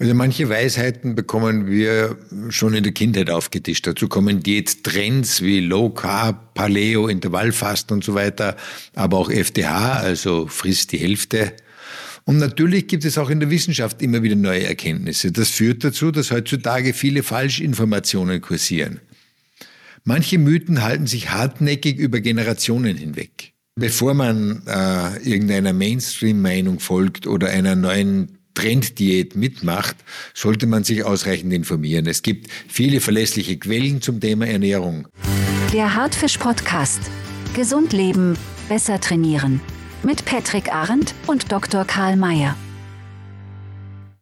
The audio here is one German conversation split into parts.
Also manche Weisheiten bekommen wir schon in der Kindheit aufgetischt. Dazu kommen Diät-Trends wie Low Carb, Paleo, Intervallfasten und so weiter, aber auch FDH, also frisst die Hälfte. Und natürlich gibt es auch in der Wissenschaft immer wieder neue Erkenntnisse. Das führt dazu, dass heutzutage viele Falschinformationen kursieren. Manche Mythen halten sich hartnäckig über Generationen hinweg. Bevor man äh, irgendeiner Mainstream-Meinung folgt oder einer neuen Trenddiät mitmacht, sollte man sich ausreichend informieren. Es gibt viele verlässliche Quellen zum Thema Ernährung. Der Hartfisch Podcast. Gesund leben, besser trainieren. Mit Patrick Arendt und Dr. Karl Mayer.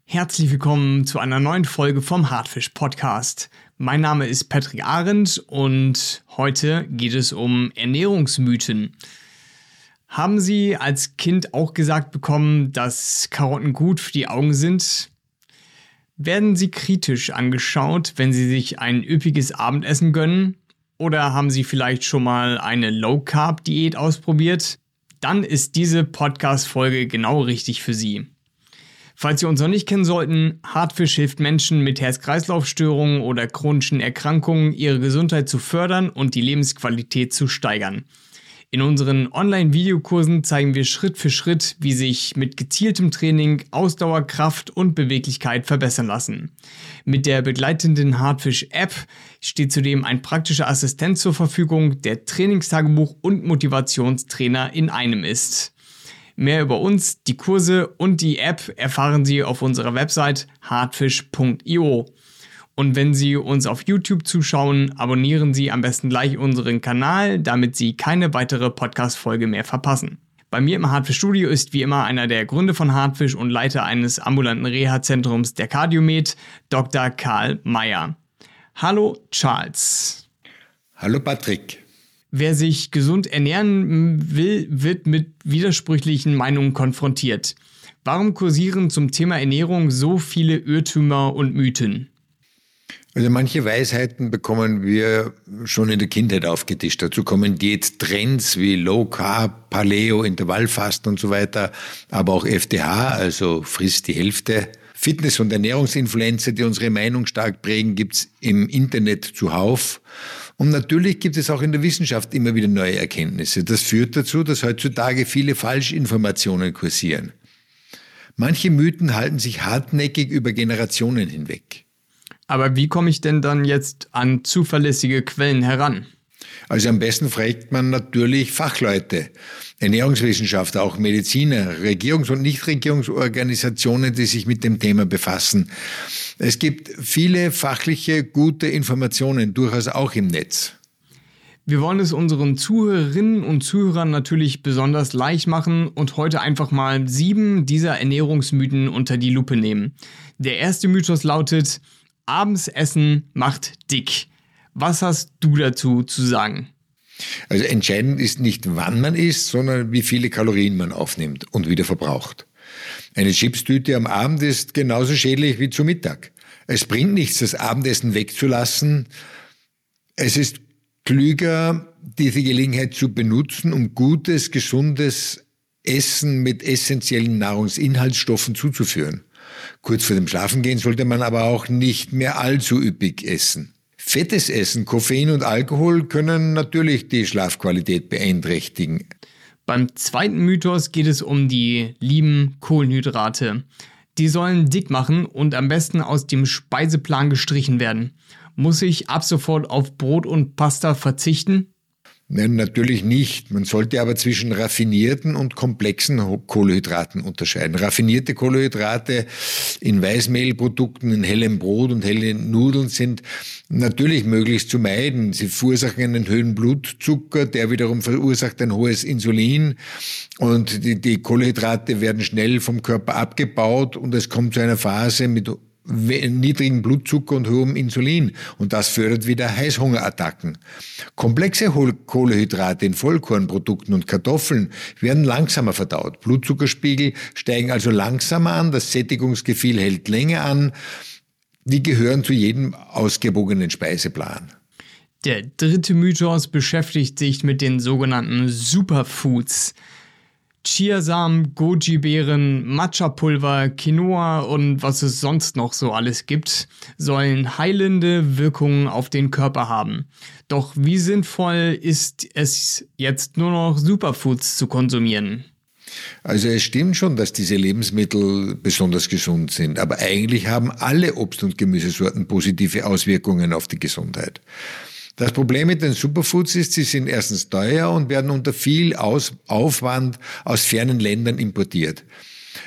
Herzlich willkommen zu einer neuen Folge vom Hartfisch Podcast. Mein Name ist Patrick Arendt und heute geht es um Ernährungsmythen. Haben Sie als Kind auch gesagt bekommen, dass Karotten gut für die Augen sind? Werden Sie kritisch angeschaut, wenn Sie sich ein üppiges Abendessen gönnen? Oder haben Sie vielleicht schon mal eine Low-Carb-Diät ausprobiert? Dann ist diese Podcast-Folge genau richtig für Sie. Falls Sie uns noch nicht kennen sollten, Hartfisch hilft Menschen mit Herz-Kreislauf-Störungen oder chronischen Erkrankungen, ihre Gesundheit zu fördern und die Lebensqualität zu steigern. In unseren Online-Videokursen zeigen wir Schritt für Schritt, wie sich mit gezieltem Training Ausdauer, Kraft und Beweglichkeit verbessern lassen. Mit der begleitenden Hardfish-App steht zudem ein praktischer Assistent zur Verfügung, der Trainingstagebuch und Motivationstrainer in einem ist. Mehr über uns, die Kurse und die App erfahren Sie auf unserer Website hardfish.io. Und wenn Sie uns auf YouTube zuschauen, abonnieren Sie am besten gleich unseren Kanal, damit Sie keine weitere Podcast-Folge mehr verpassen. Bei mir im Hartfisch Studio ist wie immer einer der Gründe von Hartfisch und Leiter eines ambulanten Reha-Zentrums der Cardiomed, Dr. Karl Mayer. Hallo Charles. Hallo Patrick. Wer sich gesund ernähren will, wird mit widersprüchlichen Meinungen konfrontiert. Warum kursieren zum Thema Ernährung so viele Irrtümer und Mythen? Also manche Weisheiten bekommen wir schon in der Kindheit aufgetischt. Dazu kommen Diät-Trends wie Low Carb, Paleo, Intervallfasten und so weiter, aber auch FDH, also frisst die Hälfte. Fitness- und Ernährungsinfluencer, die unsere Meinung stark prägen, gibt's im Internet zuhauf. Und natürlich gibt es auch in der Wissenschaft immer wieder neue Erkenntnisse. Das führt dazu, dass heutzutage viele Falschinformationen kursieren. Manche Mythen halten sich hartnäckig über Generationen hinweg. Aber wie komme ich denn dann jetzt an zuverlässige Quellen heran? Also am besten fragt man natürlich Fachleute, Ernährungswissenschaftler, auch Mediziner, Regierungs- und Nichtregierungsorganisationen, die sich mit dem Thema befassen. Es gibt viele fachliche, gute Informationen, durchaus auch im Netz. Wir wollen es unseren Zuhörerinnen und Zuhörern natürlich besonders leicht machen und heute einfach mal sieben dieser Ernährungsmythen unter die Lupe nehmen. Der erste Mythos lautet, abends essen macht dick. Was hast du dazu zu sagen? Also entscheidend ist nicht, wann man isst, sondern wie viele Kalorien man aufnimmt und wieder verbraucht. Eine Chipstüte am Abend ist genauso schädlich wie zu Mittag. Es bringt nichts, das Abendessen wegzulassen. Es ist klüger, diese Gelegenheit zu benutzen, um gutes, gesundes Essen mit essentiellen Nahrungsinhaltsstoffen zuzuführen. Kurz vor dem Schlafengehen sollte man aber auch nicht mehr allzu üppig essen. Fettes Essen, Koffein und Alkohol können natürlich die Schlafqualität beeinträchtigen. Beim zweiten Mythos geht es um die lieben Kohlenhydrate. Die sollen dick machen und am besten aus dem Speiseplan gestrichen werden. Muss ich ab sofort auf Brot und Pasta verzichten? Nein, natürlich nicht. Man sollte aber zwischen raffinierten und komplexen Kohlenhydraten unterscheiden. Raffinierte Kohlenhydrate in Weißmehlprodukten, in hellem Brot und hellen Nudeln sind natürlich möglichst zu meiden. Sie verursachen einen höheren Blutzucker, der wiederum verursacht ein hohes Insulin und die, die Kohlenhydrate werden schnell vom Körper abgebaut und es kommt zu einer Phase mit niedrigen Blutzucker und hohem Insulin. Und das fördert wieder Heißhungerattacken. Komplexe Kohlehydrate in Vollkornprodukten und Kartoffeln werden langsamer verdaut. Blutzuckerspiegel steigen also langsamer an, das Sättigungsgefühl hält länger an. Die gehören zu jedem ausgewogenen Speiseplan. Der dritte Mythos beschäftigt sich mit den sogenannten Superfoods. Chiasamen, Goji-Beeren, Matcha-Pulver, Quinoa und was es sonst noch so alles gibt, sollen heilende Wirkungen auf den Körper haben. Doch wie sinnvoll ist es jetzt nur noch Superfoods zu konsumieren? Also es stimmt schon, dass diese Lebensmittel besonders gesund sind, aber eigentlich haben alle Obst- und Gemüsesorten positive Auswirkungen auf die Gesundheit. Das Problem mit den Superfoods ist, sie sind erstens teuer und werden unter viel aus Aufwand aus fernen Ländern importiert.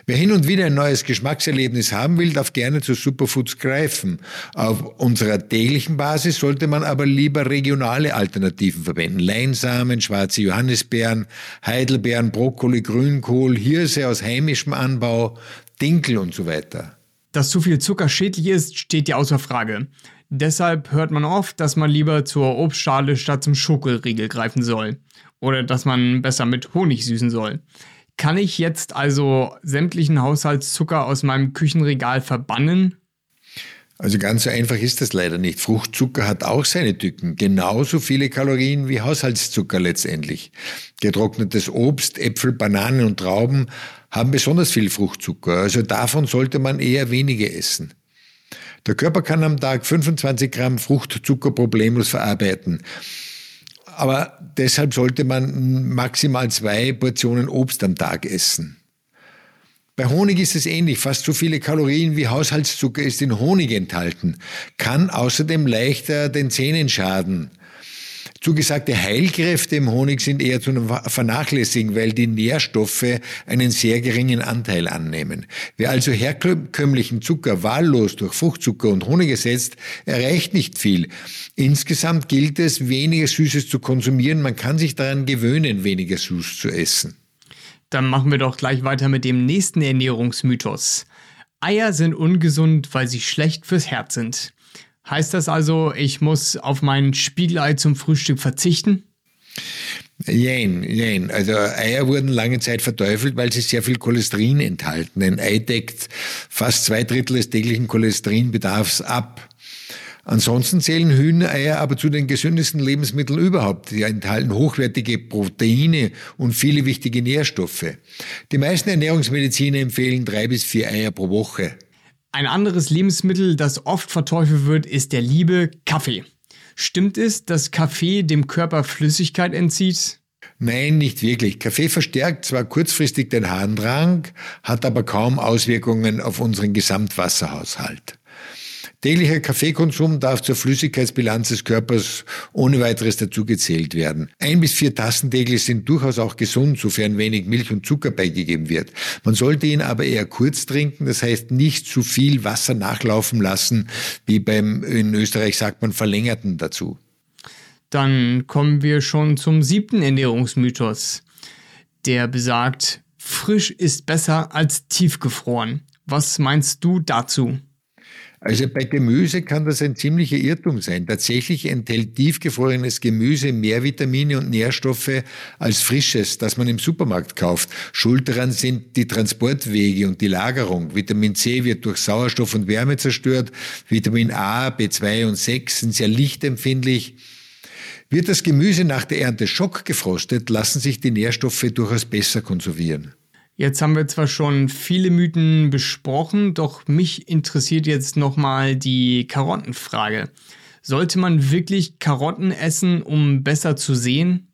Wer hin und wieder ein neues Geschmackserlebnis haben will, darf gerne zu Superfoods greifen. Auf unserer täglichen Basis sollte man aber lieber regionale Alternativen verwenden. Leinsamen, schwarze Johannisbeeren, Heidelbeeren, Brokkoli, Grünkohl, Hirse aus heimischem Anbau, Dinkel und so weiter. Dass zu viel Zucker schädlich ist, steht ja außer Frage. Deshalb hört man oft, dass man lieber zur Obstschale statt zum Schokoriegel greifen soll. Oder dass man besser mit Honig süßen soll. Kann ich jetzt also sämtlichen Haushaltszucker aus meinem Küchenregal verbannen? Also ganz so einfach ist das leider nicht. Fruchtzucker hat auch seine Tücken. Genauso viele Kalorien wie Haushaltszucker letztendlich. Getrocknetes Obst, Äpfel, Bananen und Trauben haben besonders viel Fruchtzucker. Also davon sollte man eher wenige essen. Der Körper kann am Tag 25 Gramm Fruchtzucker problemlos verarbeiten. Aber deshalb sollte man maximal zwei Portionen Obst am Tag essen. Bei Honig ist es ähnlich. Fast so viele Kalorien wie Haushaltszucker ist in Honig enthalten, kann außerdem leichter den Zähnen schaden. Zugesagte Heilkräfte im Honig sind eher zu vernachlässigen, weil die Nährstoffe einen sehr geringen Anteil annehmen. Wer also herkömmlichen Zucker wahllos durch Fruchtzucker und Honig ersetzt, erreicht nicht viel. Insgesamt gilt es, weniger Süßes zu konsumieren. Man kann sich daran gewöhnen, weniger süß zu essen. Dann machen wir doch gleich weiter mit dem nächsten Ernährungsmythos. Eier sind ungesund, weil sie schlecht fürs Herz sind. Heißt das also, ich muss auf mein Spiegelei zum Frühstück verzichten? Jein, jein. Also Eier wurden lange Zeit verteufelt, weil sie sehr viel Cholesterin enthalten. Ein Ei deckt fast zwei Drittel des täglichen Cholesterinbedarfs ab. Ansonsten zählen Hühnereier aber zu den gesündesten Lebensmitteln überhaupt. Sie enthalten hochwertige Proteine und viele wichtige Nährstoffe. Die meisten Ernährungsmediziner empfehlen drei bis vier Eier pro Woche. Ein anderes Lebensmittel, das oft verteufelt wird, ist der liebe Kaffee. Stimmt es, dass Kaffee dem Körper Flüssigkeit entzieht? Nein, nicht wirklich. Kaffee verstärkt zwar kurzfristig den Harndrang, hat aber kaum Auswirkungen auf unseren Gesamtwasserhaushalt. Täglicher Kaffeekonsum darf zur Flüssigkeitsbilanz des Körpers ohne weiteres dazugezählt werden. Ein bis vier Tassen täglich sind durchaus auch gesund, sofern wenig Milch und Zucker beigegeben wird. Man sollte ihn aber eher kurz trinken, das heißt nicht zu viel Wasser nachlaufen lassen, wie beim, in Österreich sagt man, verlängerten dazu. Dann kommen wir schon zum siebten Ernährungsmythos. Der besagt, frisch ist besser als tiefgefroren. Was meinst du dazu? Also bei Gemüse kann das ein ziemlicher Irrtum sein. Tatsächlich enthält tiefgefrorenes Gemüse mehr Vitamine und Nährstoffe als frisches, das man im Supermarkt kauft. Schuld daran sind die Transportwege und die Lagerung. Vitamin C wird durch Sauerstoff und Wärme zerstört. Vitamin A, B2 und 6 sind sehr lichtempfindlich. Wird das Gemüse nach der Ernte schockgefrostet, lassen sich die Nährstoffe durchaus besser konservieren. Jetzt haben wir zwar schon viele Mythen besprochen, doch mich interessiert jetzt nochmal die Karottenfrage. Sollte man wirklich Karotten essen, um besser zu sehen?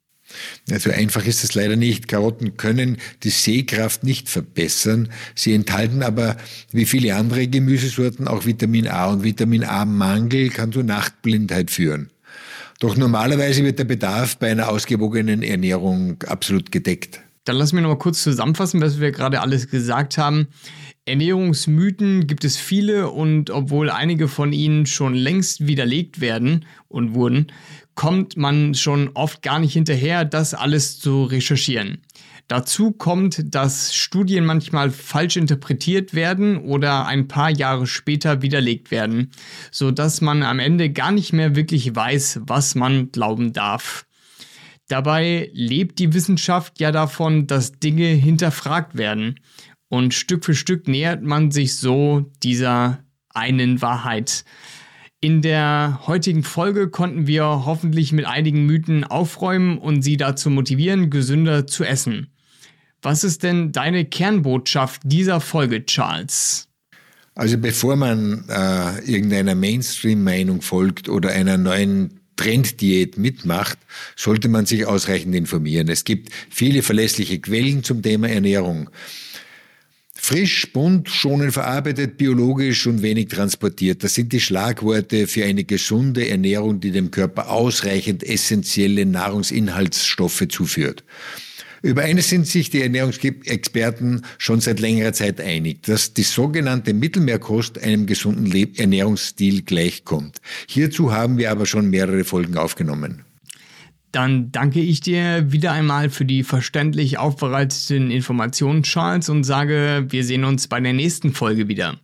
Also einfach ist es leider nicht. Karotten können die Sehkraft nicht verbessern. Sie enthalten aber, wie viele andere Gemüsesorten, auch Vitamin A und Vitamin A-Mangel kann zu Nachtblindheit führen. Doch normalerweise wird der Bedarf bei einer ausgewogenen Ernährung absolut gedeckt. Dann lass mich noch mal kurz zusammenfassen, was wir gerade alles gesagt haben. Ernährungsmythen gibt es viele und obwohl einige von ihnen schon längst widerlegt werden und wurden, kommt man schon oft gar nicht hinterher, das alles zu recherchieren. Dazu kommt, dass Studien manchmal falsch interpretiert werden oder ein paar Jahre später widerlegt werden, so dass man am Ende gar nicht mehr wirklich weiß, was man glauben darf. Dabei lebt die Wissenschaft ja davon, dass Dinge hinterfragt werden. Und Stück für Stück nähert man sich so dieser einen Wahrheit. In der heutigen Folge konnten wir hoffentlich mit einigen Mythen aufräumen und Sie dazu motivieren, gesünder zu essen. Was ist denn deine Kernbotschaft dieser Folge, Charles? Also bevor man äh, irgendeiner Mainstream-Meinung folgt oder einer neuen Trenddiät mitmacht, sollte man sich ausreichend informieren. Es gibt viele verlässliche Quellen zum Thema Ernährung. Frisch, bunt, schonend verarbeitet, biologisch und wenig transportiert. Das sind die Schlagworte für eine gesunde Ernährung, die dem Körper ausreichend essentielle Nahrungsinhaltsstoffe zuführt. Über eines sind sich die Ernährungsexperten schon seit längerer Zeit einig, dass die sogenannte Mittelmeerkost einem gesunden Ernährungsstil gleichkommt. Hierzu haben wir aber schon mehrere Folgen aufgenommen. Dann danke ich dir wieder einmal für die verständlich aufbereiteten Informationen, Charles, und sage, wir sehen uns bei der nächsten Folge wieder.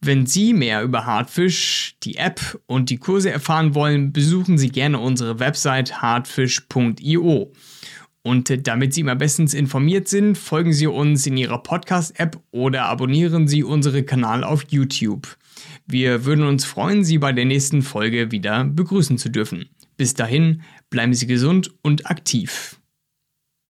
Wenn Sie mehr über Hartfisch, die App und die Kurse erfahren wollen, besuchen Sie gerne unsere Website hartfisch.io. Und damit Sie immer bestens informiert sind, folgen Sie uns in Ihrer Podcast-App oder abonnieren Sie unseren Kanal auf YouTube. Wir würden uns freuen, Sie bei der nächsten Folge wieder begrüßen zu dürfen. Bis dahin, bleiben Sie gesund und aktiv.